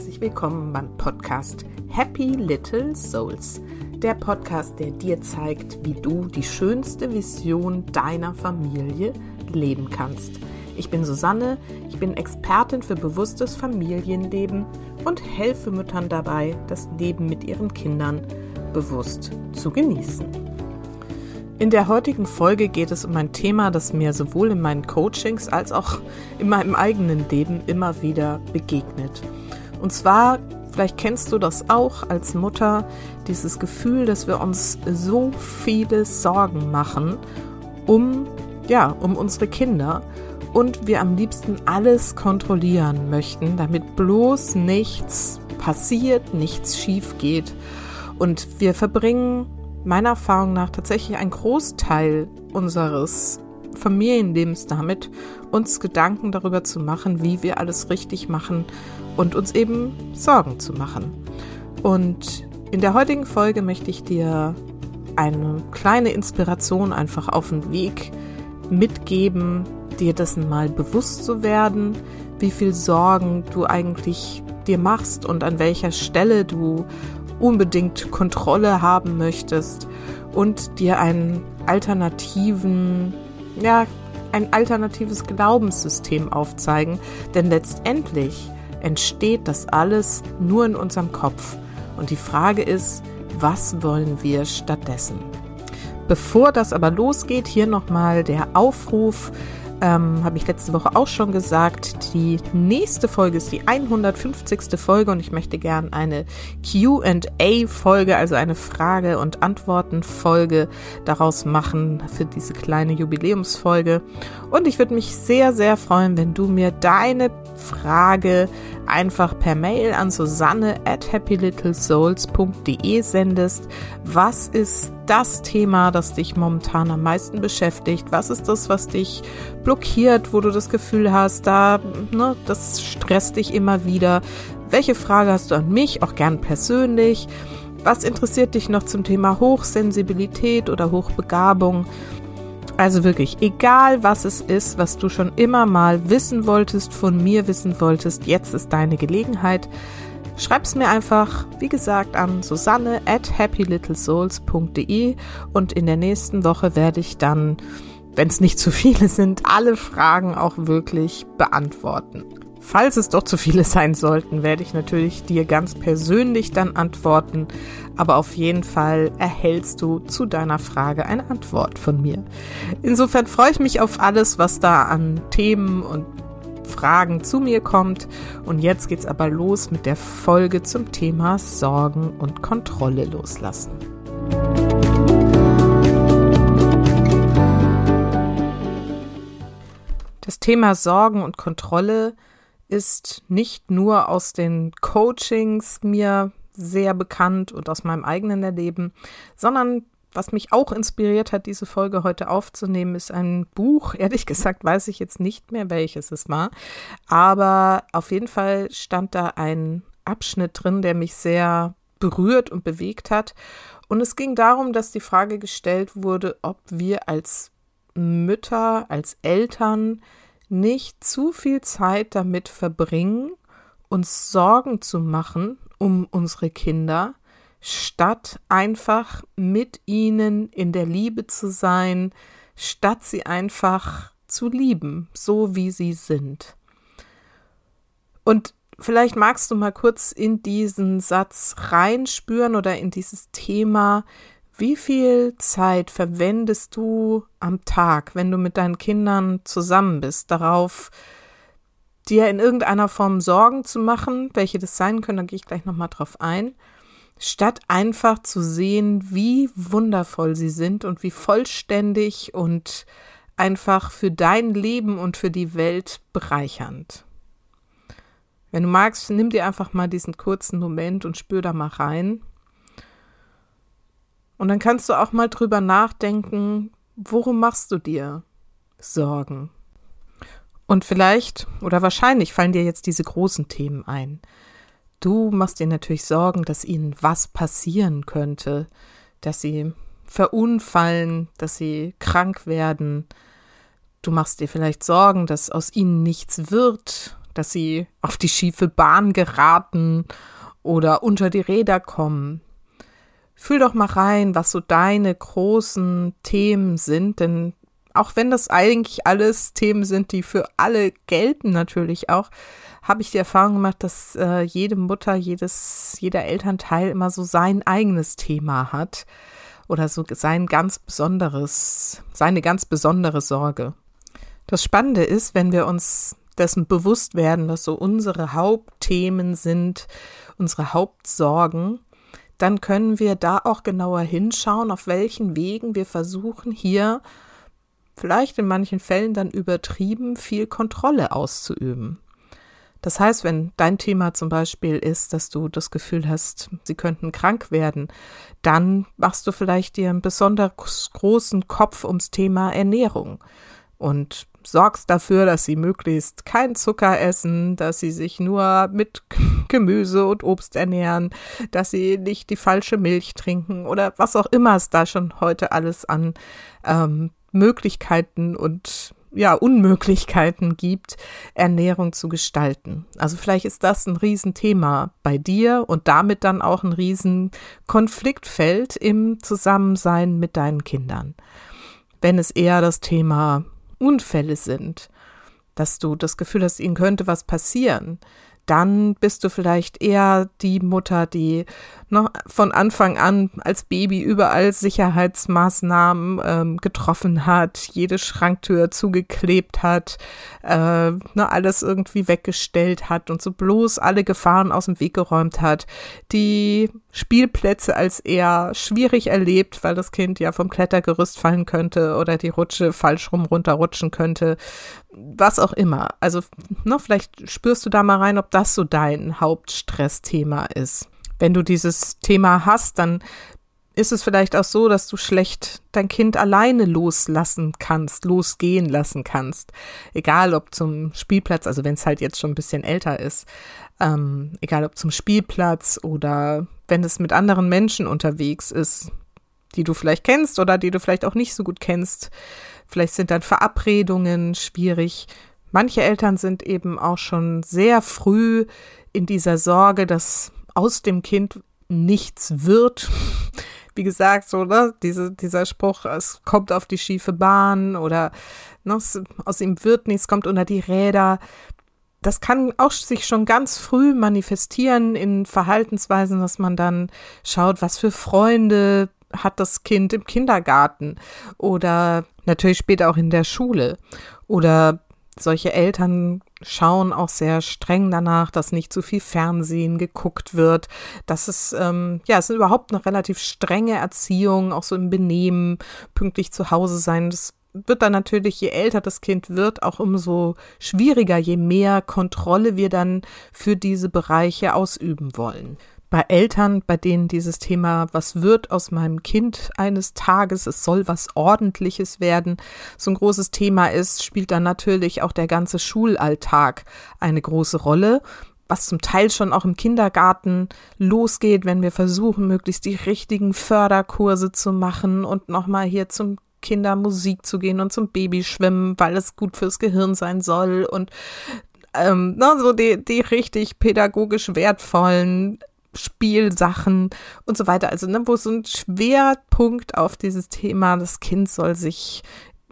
herzlich willkommen beim Podcast Happy Little Souls. Der Podcast, der dir zeigt, wie du die schönste Vision deiner Familie leben kannst. Ich bin Susanne, ich bin Expertin für bewusstes Familienleben und helfe Müttern dabei, das Leben mit ihren Kindern bewusst zu genießen. In der heutigen Folge geht es um ein Thema, das mir sowohl in meinen Coachings als auch in meinem eigenen Leben immer wieder begegnet. Und zwar, vielleicht kennst du das auch als Mutter, dieses Gefühl, dass wir uns so viele Sorgen machen um, ja, um unsere Kinder und wir am liebsten alles kontrollieren möchten, damit bloß nichts passiert, nichts schief geht. Und wir verbringen meiner Erfahrung nach tatsächlich einen Großteil unseres Familienlebens damit, uns Gedanken darüber zu machen, wie wir alles richtig machen und uns eben Sorgen zu machen. Und in der heutigen Folge möchte ich dir eine kleine Inspiration einfach auf den Weg mitgeben, dir dessen mal bewusst zu werden, wie viel Sorgen du eigentlich dir machst und an welcher Stelle du unbedingt Kontrolle haben möchtest und dir einen alternativen, ja, ein alternatives Glaubenssystem aufzeigen, denn letztendlich entsteht das alles nur in unserem Kopf. Und die Frage ist, was wollen wir stattdessen? Bevor das aber losgeht, hier nochmal der Aufruf ähm, habe ich letzte Woche auch schon gesagt. Die nächste Folge ist die 150. Folge und ich möchte gern eine QA-Folge, also eine Frage- und Antworten-Folge daraus machen für diese kleine Jubiläumsfolge. Und ich würde mich sehr, sehr freuen, wenn du mir deine Frage einfach per Mail an Susanne at happylittlesouls.de sendest. Was ist das Thema, das dich momentan am meisten beschäftigt? Was ist das, was dich blockiert, wo du das Gefühl hast, da, ne, das stresst dich immer wieder? Welche Frage hast du an mich, auch gern persönlich? Was interessiert dich noch zum Thema Hochsensibilität oder Hochbegabung? Also wirklich, egal was es ist, was du schon immer mal wissen wolltest, von mir wissen wolltest, jetzt ist deine Gelegenheit. Schreib's mir einfach, wie gesagt, an susanne at happylittlesouls.de und in der nächsten Woche werde ich dann, wenn es nicht zu viele sind, alle Fragen auch wirklich beantworten. Falls es doch zu viele sein sollten, werde ich natürlich dir ganz persönlich dann antworten, aber auf jeden Fall erhältst du zu deiner Frage eine Antwort von mir. Insofern freue ich mich auf alles, was da an Themen und Fragen zu mir kommt. Und jetzt geht's aber los mit der Folge zum Thema Sorgen und Kontrolle loslassen. Das Thema Sorgen und Kontrolle ist nicht nur aus den Coachings mir sehr bekannt und aus meinem eigenen Erleben, sondern was mich auch inspiriert hat, diese Folge heute aufzunehmen, ist ein Buch. Ehrlich gesagt weiß ich jetzt nicht mehr, welches es war. Aber auf jeden Fall stand da ein Abschnitt drin, der mich sehr berührt und bewegt hat. Und es ging darum, dass die Frage gestellt wurde, ob wir als Mütter, als Eltern nicht zu viel Zeit damit verbringen, uns Sorgen zu machen um unsere Kinder, statt einfach mit ihnen in der Liebe zu sein, statt sie einfach zu lieben, so wie sie sind. Und vielleicht magst du mal kurz in diesen Satz reinspüren oder in dieses Thema, wie viel Zeit verwendest du am Tag, wenn du mit deinen Kindern zusammen bist, darauf, dir in irgendeiner Form Sorgen zu machen, welche das sein können, da gehe ich gleich nochmal drauf ein, statt einfach zu sehen, wie wundervoll sie sind und wie vollständig und einfach für dein Leben und für die Welt bereichernd. Wenn du magst, nimm dir einfach mal diesen kurzen Moment und spür da mal rein. Und dann kannst du auch mal drüber nachdenken, worum machst du dir Sorgen? Und vielleicht oder wahrscheinlich fallen dir jetzt diese großen Themen ein. Du machst dir natürlich Sorgen, dass ihnen was passieren könnte, dass sie verunfallen, dass sie krank werden. Du machst dir vielleicht Sorgen, dass aus ihnen nichts wird, dass sie auf die schiefe Bahn geraten oder unter die Räder kommen. Fühl doch mal rein, was so deine großen Themen sind, denn auch wenn das eigentlich alles Themen sind, die für alle gelten, natürlich auch, habe ich die Erfahrung gemacht, dass äh, jede Mutter, jedes, jeder Elternteil immer so sein eigenes Thema hat oder so sein ganz besonderes, seine ganz besondere Sorge. Das Spannende ist, wenn wir uns dessen bewusst werden, was so unsere Hauptthemen sind, unsere Hauptsorgen, dann können wir da auch genauer hinschauen, auf welchen Wegen wir versuchen, hier vielleicht in manchen Fällen dann übertrieben viel Kontrolle auszuüben. Das heißt, wenn dein Thema zum Beispiel ist, dass du das Gefühl hast, sie könnten krank werden, dann machst du vielleicht dir einen besonders großen Kopf ums Thema Ernährung und sorgst dafür, dass sie möglichst kein Zucker essen, dass sie sich nur mit Gemüse und Obst ernähren, dass sie nicht die falsche Milch trinken oder was auch immer es da schon heute alles an ähm, Möglichkeiten und ja, Unmöglichkeiten gibt, Ernährung zu gestalten. Also vielleicht ist das ein Riesenthema bei dir und damit dann auch ein Riesenkonfliktfeld im Zusammensein mit deinen Kindern. Wenn es eher das Thema Unfälle sind, dass du das Gefühl hast, ihnen könnte was passieren, dann bist du vielleicht eher die Mutter, die noch von Anfang an als Baby überall Sicherheitsmaßnahmen ähm, getroffen hat, jede Schranktür zugeklebt hat, äh, ne, alles irgendwie weggestellt hat und so bloß alle Gefahren aus dem Weg geräumt hat, die Spielplätze als eher schwierig erlebt, weil das Kind ja vom Klettergerüst fallen könnte oder die Rutsche falsch rum runterrutschen könnte, was auch immer. Also, ne, vielleicht spürst du da mal rein, ob das so dein Hauptstressthema ist. Wenn du dieses Thema hast, dann ist es vielleicht auch so, dass du schlecht dein Kind alleine loslassen kannst, losgehen lassen kannst. Egal ob zum Spielplatz, also wenn es halt jetzt schon ein bisschen älter ist, ähm, egal ob zum Spielplatz oder wenn es mit anderen Menschen unterwegs ist, die du vielleicht kennst oder die du vielleicht auch nicht so gut kennst. Vielleicht sind dann Verabredungen schwierig. Manche Eltern sind eben auch schon sehr früh in dieser Sorge, dass aus dem Kind nichts wird. Wie gesagt, so, ne, diese, dieser Spruch, es kommt auf die schiefe Bahn oder ne, aus ihm wird nichts, kommt unter die Räder. Das kann auch sich schon ganz früh manifestieren in Verhaltensweisen, dass man dann schaut, was für Freunde hat das Kind im Kindergarten oder natürlich später auch in der Schule. Oder solche Eltern schauen auch sehr streng danach, dass nicht zu viel Fernsehen geguckt wird. Das ist, ähm, ja, es ist überhaupt eine relativ strenge Erziehung, auch so im Benehmen, pünktlich zu Hause sein. Das wird dann natürlich, je älter das Kind wird, auch umso schwieriger, je mehr Kontrolle wir dann für diese Bereiche ausüben wollen bei Eltern, bei denen dieses Thema, was wird aus meinem Kind eines Tages, es soll was Ordentliches werden, so ein großes Thema ist, spielt dann natürlich auch der ganze Schulalltag eine große Rolle was zum Teil schon auch im Kindergarten losgeht, wenn wir versuchen, möglichst die richtigen Förderkurse zu machen und nochmal hier zum Kindermusik zu gehen und zum Babyschwimmen, weil es gut fürs Gehirn sein soll und ähm, na, so die, die richtig pädagogisch wertvollen Spielsachen und so weiter. Also, ne, wo so ein Schwerpunkt auf dieses Thema, das Kind soll sich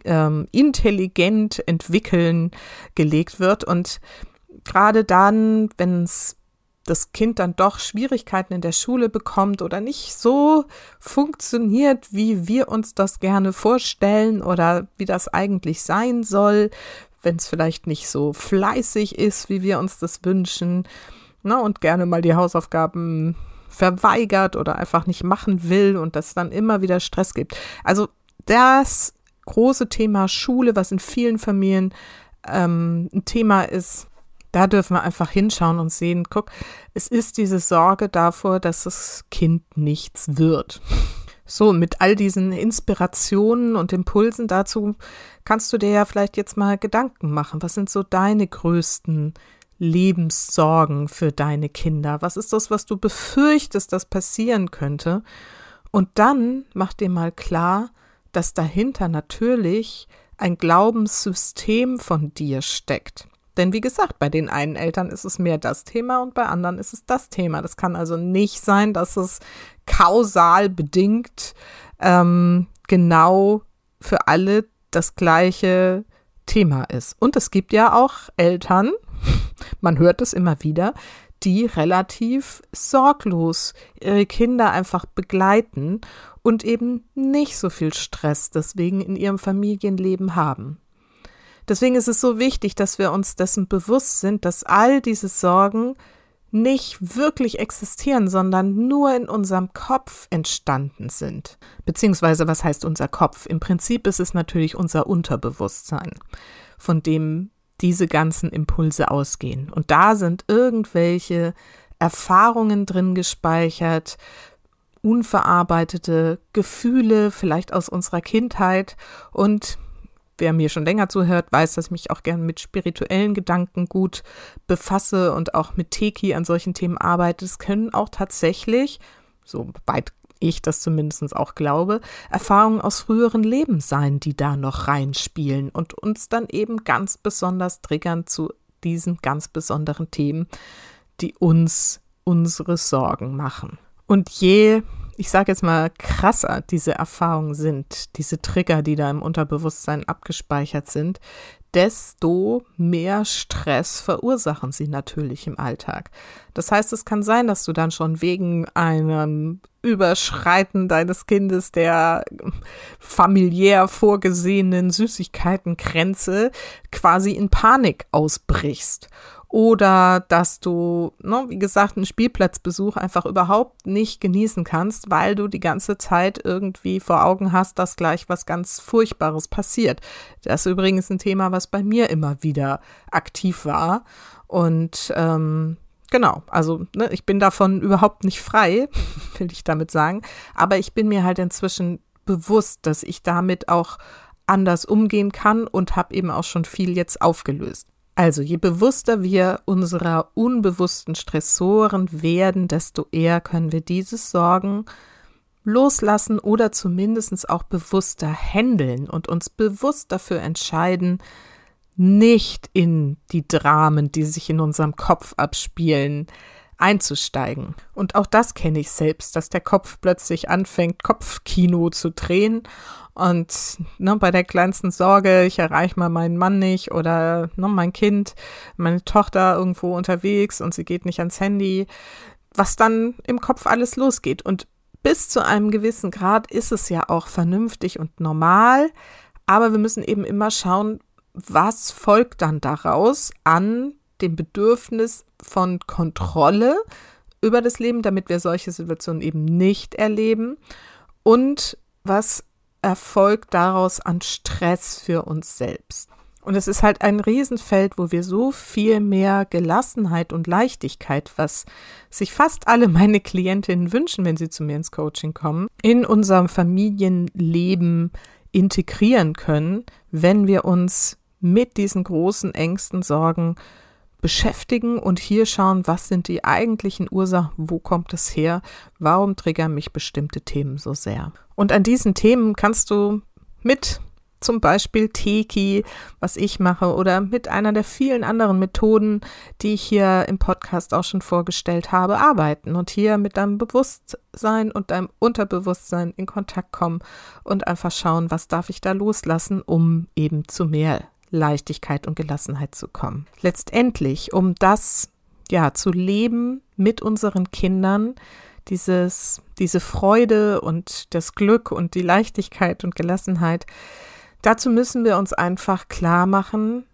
ähm, intelligent entwickeln, gelegt wird. Und gerade dann, wenn es das Kind dann doch Schwierigkeiten in der Schule bekommt oder nicht so funktioniert, wie wir uns das gerne vorstellen oder wie das eigentlich sein soll, wenn es vielleicht nicht so fleißig ist, wie wir uns das wünschen, ne, und gerne mal die Hausaufgaben verweigert oder einfach nicht machen will und das dann immer wieder Stress gibt. Also das große Thema Schule, was in vielen Familien ähm, ein Thema ist, da dürfen wir einfach hinschauen und sehen, guck, es ist diese Sorge davor, dass das Kind nichts wird. So, mit all diesen Inspirationen und Impulsen dazu kannst du dir ja vielleicht jetzt mal Gedanken machen. Was sind so deine größten Lebenssorgen für deine Kinder? Was ist das, was du befürchtest, das passieren könnte? Und dann mach dir mal klar, dass dahinter natürlich ein Glaubenssystem von dir steckt. Denn wie gesagt, bei den einen Eltern ist es mehr das Thema und bei anderen ist es das Thema. Das kann also nicht sein, dass es kausal bedingt ähm, genau für alle das gleiche Thema ist. Und es gibt ja auch Eltern, man hört es immer wieder, die relativ sorglos ihre Kinder einfach begleiten und eben nicht so viel Stress deswegen in ihrem Familienleben haben. Deswegen ist es so wichtig, dass wir uns dessen bewusst sind, dass all diese Sorgen nicht wirklich existieren, sondern nur in unserem Kopf entstanden sind. Beziehungsweise, was heißt unser Kopf? Im Prinzip ist es natürlich unser Unterbewusstsein, von dem diese ganzen Impulse ausgehen. Und da sind irgendwelche Erfahrungen drin gespeichert, unverarbeitete Gefühle, vielleicht aus unserer Kindheit. Und wer mir schon länger zuhört, weiß, dass ich mich auch gern mit spirituellen Gedanken gut befasse und auch mit Teki an solchen Themen arbeite. Es können auch tatsächlich, so weit ich das zumindest auch glaube, Erfahrungen aus früheren Leben sein, die da noch reinspielen und uns dann eben ganz besonders triggern zu diesen ganz besonderen Themen, die uns unsere Sorgen machen. Und je, ich sage jetzt mal, krasser diese Erfahrungen sind, diese Trigger, die da im Unterbewusstsein abgespeichert sind, desto mehr Stress verursachen sie natürlich im Alltag. Das heißt, es kann sein, dass du dann schon wegen einem Überschreiten deines Kindes der familiär vorgesehenen Süßigkeitengrenze quasi in Panik ausbrichst oder dass du, ne, wie gesagt, einen Spielplatzbesuch einfach überhaupt nicht genießen kannst, weil du die ganze Zeit irgendwie vor Augen hast, dass gleich was ganz Furchtbares passiert. Das ist übrigens ein Thema, was bei mir immer wieder aktiv war. Und ähm, genau, also ne, ich bin davon überhaupt nicht frei, will ich damit sagen. Aber ich bin mir halt inzwischen bewusst, dass ich damit auch anders umgehen kann und habe eben auch schon viel jetzt aufgelöst. Also je bewusster wir unserer unbewussten Stressoren werden, desto eher können wir diese Sorgen loslassen oder zumindest auch bewusster handeln und uns bewusst dafür entscheiden, nicht in die Dramen, die sich in unserem Kopf abspielen, einzusteigen. Und auch das kenne ich selbst, dass der Kopf plötzlich anfängt, Kopfkino zu drehen und ne, bei der kleinsten Sorge, ich erreiche mal meinen Mann nicht oder ne, mein Kind, meine Tochter irgendwo unterwegs und sie geht nicht ans Handy, was dann im Kopf alles losgeht. Und bis zu einem gewissen Grad ist es ja auch vernünftig und normal, aber wir müssen eben immer schauen, was folgt dann daraus an dem Bedürfnis von Kontrolle über das Leben, damit wir solche Situationen eben nicht erleben und was erfolgt daraus an Stress für uns selbst. Und es ist halt ein Riesenfeld, wo wir so viel mehr Gelassenheit und Leichtigkeit, was sich fast alle meine Klientinnen wünschen, wenn sie zu mir ins Coaching kommen, in unserem Familienleben integrieren können, wenn wir uns mit diesen großen Ängsten, Sorgen beschäftigen und hier schauen, was sind die eigentlichen Ursachen, wo kommt es her, warum triggern mich bestimmte Themen so sehr. Und an diesen Themen kannst du mit zum Beispiel Teki, was ich mache, oder mit einer der vielen anderen Methoden, die ich hier im Podcast auch schon vorgestellt habe, arbeiten und hier mit deinem Bewusstsein und deinem Unterbewusstsein in Kontakt kommen und einfach schauen, was darf ich da loslassen, um eben zu mehr Leichtigkeit und Gelassenheit zu kommen. Letztendlich, um das ja zu leben mit unseren Kindern, dieses, diese Freude und das Glück und die Leichtigkeit und Gelassenheit, dazu müssen wir uns einfach klar machen,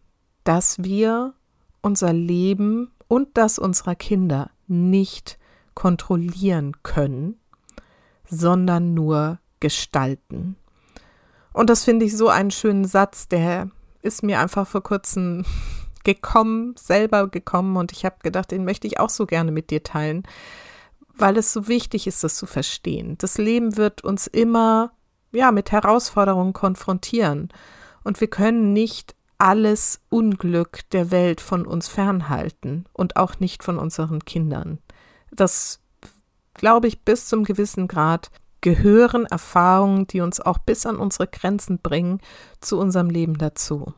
dass wir unser Leben und das unserer Kinder nicht kontrollieren können, sondern nur gestalten. Und das finde ich so einen schönen Satz, der ist mir einfach vor kurzem gekommen, selber gekommen und ich habe gedacht, den möchte ich auch so gerne mit dir teilen, weil es so wichtig ist, das zu verstehen. Das Leben wird uns immer ja mit Herausforderungen konfrontieren und wir können nicht alles Unglück der Welt von uns fernhalten und auch nicht von unseren Kindern. Das glaube ich bis zum gewissen Grad gehören Erfahrungen, die uns auch bis an unsere Grenzen bringen, zu unserem Leben dazu.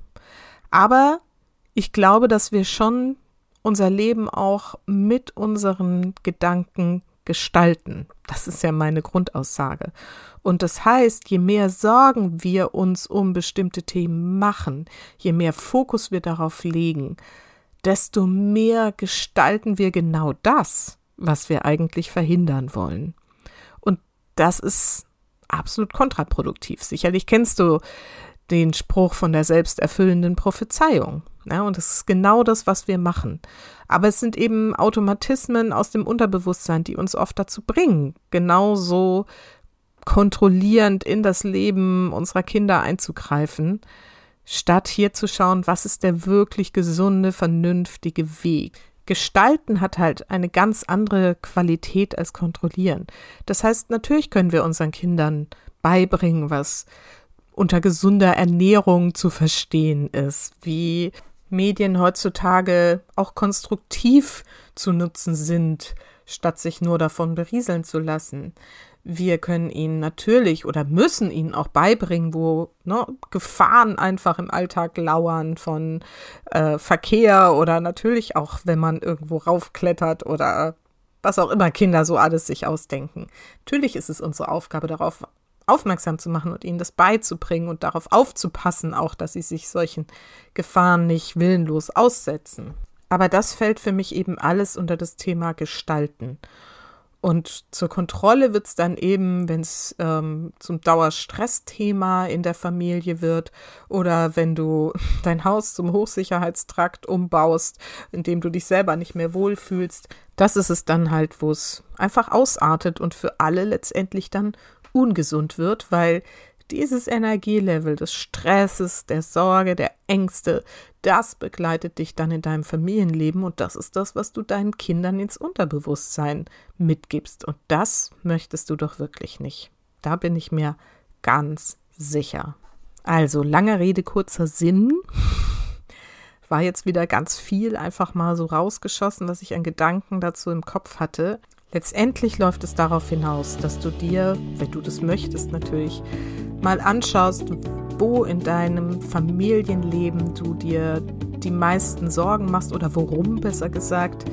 Aber ich glaube, dass wir schon unser Leben auch mit unseren Gedanken gestalten. Das ist ja meine Grundaussage. Und das heißt, je mehr Sorgen wir uns um bestimmte Themen machen, je mehr Fokus wir darauf legen, desto mehr gestalten wir genau das, was wir eigentlich verhindern wollen. Das ist absolut kontraproduktiv. Sicherlich kennst du den Spruch von der selbsterfüllenden Prophezeiung. Ja, und das ist genau das, was wir machen. Aber es sind eben Automatismen aus dem Unterbewusstsein, die uns oft dazu bringen, genauso kontrollierend in das Leben unserer Kinder einzugreifen, statt hier zu schauen, was ist der wirklich gesunde, vernünftige Weg. Gestalten hat halt eine ganz andere Qualität als kontrollieren. Das heißt, natürlich können wir unseren Kindern beibringen, was unter gesunder Ernährung zu verstehen ist, wie Medien heutzutage auch konstruktiv zu nutzen sind, statt sich nur davon berieseln zu lassen. Wir können ihnen natürlich oder müssen ihnen auch beibringen, wo ne, Gefahren einfach im Alltag lauern von äh, Verkehr oder natürlich auch, wenn man irgendwo raufklettert oder was auch immer Kinder so alles sich ausdenken. Natürlich ist es unsere Aufgabe, darauf aufmerksam zu machen und ihnen das beizubringen und darauf aufzupassen, auch dass sie sich solchen Gefahren nicht willenlos aussetzen. Aber das fällt für mich eben alles unter das Thema Gestalten. Und zur Kontrolle wird es dann eben, wenn es ähm, zum Dauerstressthema in der Familie wird oder wenn du dein Haus zum Hochsicherheitstrakt umbaust, indem du dich selber nicht mehr wohlfühlst, das ist es dann halt, wo es einfach ausartet und für alle letztendlich dann ungesund wird, weil dieses Energielevel des Stresses, der Sorge, der Ängste, das begleitet dich dann in deinem Familienleben und das ist das, was du deinen Kindern ins Unterbewusstsein mitgibst. Und das möchtest du doch wirklich nicht. Da bin ich mir ganz sicher. Also, lange Rede, kurzer Sinn. War jetzt wieder ganz viel einfach mal so rausgeschossen, was ich an Gedanken dazu im Kopf hatte. Letztendlich läuft es darauf hinaus, dass du dir, wenn du das möchtest natürlich, mal anschaust, wo in deinem Familienleben du dir die meisten Sorgen machst oder worum besser gesagt,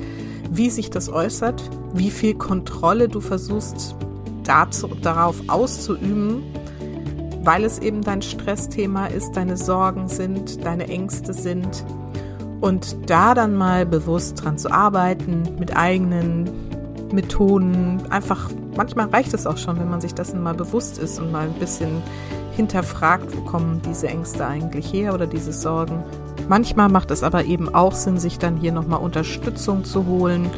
wie sich das äußert, wie viel Kontrolle du versuchst dazu, darauf auszuüben, weil es eben dein Stressthema ist, deine Sorgen sind, deine Ängste sind. Und da dann mal bewusst dran zu arbeiten, mit eigenen Methoden. Einfach, manchmal reicht es auch schon, wenn man sich dessen mal bewusst ist und mal ein bisschen hinterfragt, wo kommen diese Ängste eigentlich her oder diese Sorgen. Manchmal macht es aber eben auch Sinn, sich dann hier nochmal Unterstützung zu holen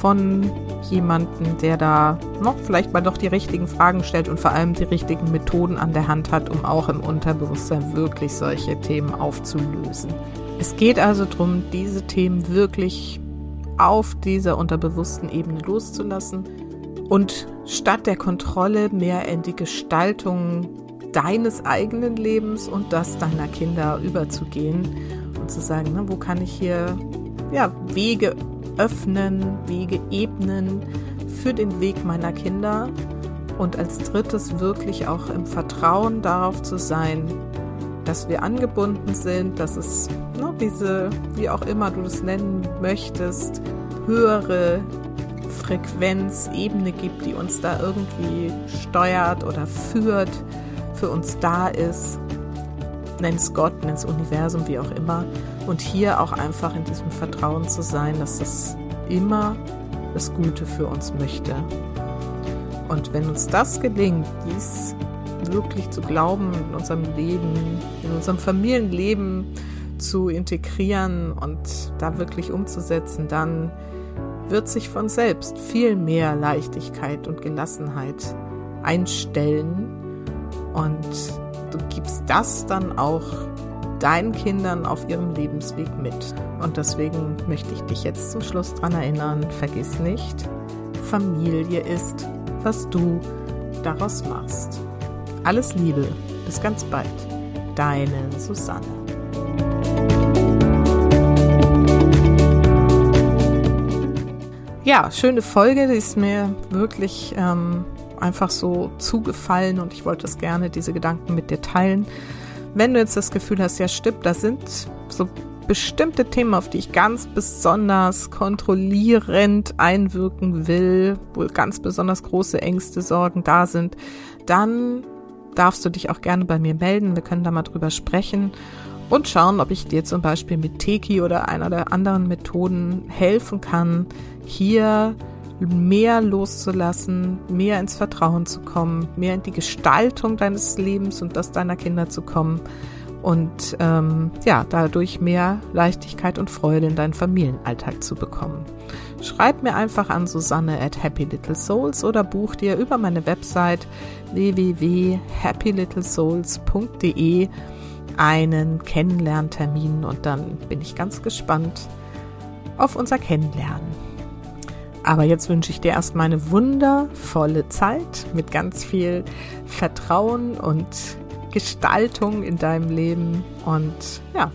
von jemandem, der da noch vielleicht mal doch die richtigen Fragen stellt und vor allem die richtigen Methoden an der Hand hat, um auch im Unterbewusstsein wirklich solche Themen aufzulösen. Es geht also darum, diese Themen wirklich auf dieser unterbewussten Ebene loszulassen und statt der Kontrolle mehr in die Gestaltung deines eigenen Lebens und das deiner Kinder überzugehen und zu sagen, ne, wo kann ich hier ja, Wege öffnen, Wege ebnen für den Weg meiner Kinder und als drittes wirklich auch im Vertrauen darauf zu sein, dass wir angebunden sind, dass es ne, diese, wie auch immer du das nennen möchtest, höhere Frequenzebene gibt, die uns da irgendwie steuert oder führt, für uns da ist. Nenn es Gott, nenn es Universum, wie auch immer. Und hier auch einfach in diesem Vertrauen zu sein, dass das immer das Gute für uns möchte. Und wenn uns das gelingt, dies wirklich zu glauben in unserem Leben, in unserem Familienleben zu integrieren und da wirklich umzusetzen, dann wird sich von selbst viel mehr Leichtigkeit und Gelassenheit einstellen und du gibst das dann auch deinen Kindern auf ihrem Lebensweg mit. Und deswegen möchte ich dich jetzt zum Schluss daran erinnern, vergiss nicht, Familie ist, was du daraus machst. Alles Liebe, bis ganz bald. Deine Susanne. Ja, schöne Folge, die ist mir wirklich ähm, einfach so zugefallen und ich wollte es gerne, diese Gedanken mit dir teilen. Wenn du jetzt das Gefühl hast, ja stimmt, da sind so bestimmte Themen, auf die ich ganz besonders kontrollierend einwirken will, wo ganz besonders große Ängste, Sorgen da sind, dann darfst du dich auch gerne bei mir melden. Wir können da mal drüber sprechen und schauen, ob ich dir zum Beispiel mit Teki oder einer der anderen Methoden helfen kann, hier mehr loszulassen, mehr ins Vertrauen zu kommen, mehr in die Gestaltung deines Lebens und das deiner Kinder zu kommen und ähm, ja, dadurch mehr Leichtigkeit und Freude in deinen Familienalltag zu bekommen. Schreib mir einfach an Susanne at Happy Little Souls oder buch dir über meine Website www.happylittlesouls.de einen Kennenlerntermin und dann bin ich ganz gespannt auf unser Kennenlernen. Aber jetzt wünsche ich dir erstmal eine wundervolle Zeit mit ganz viel Vertrauen und Gestaltung in deinem Leben und ja,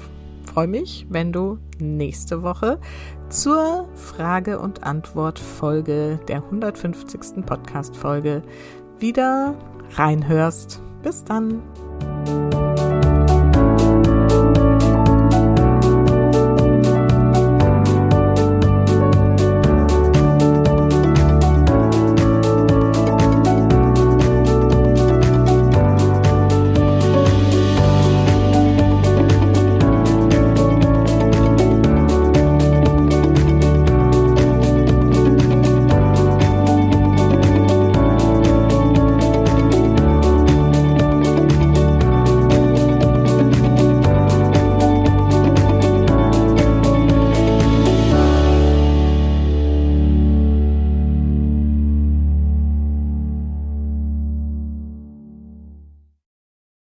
freue mich, wenn du nächste Woche zur Frage- und Antwort-Folge der 150. Podcast-Folge wieder reinhörst. Bis dann!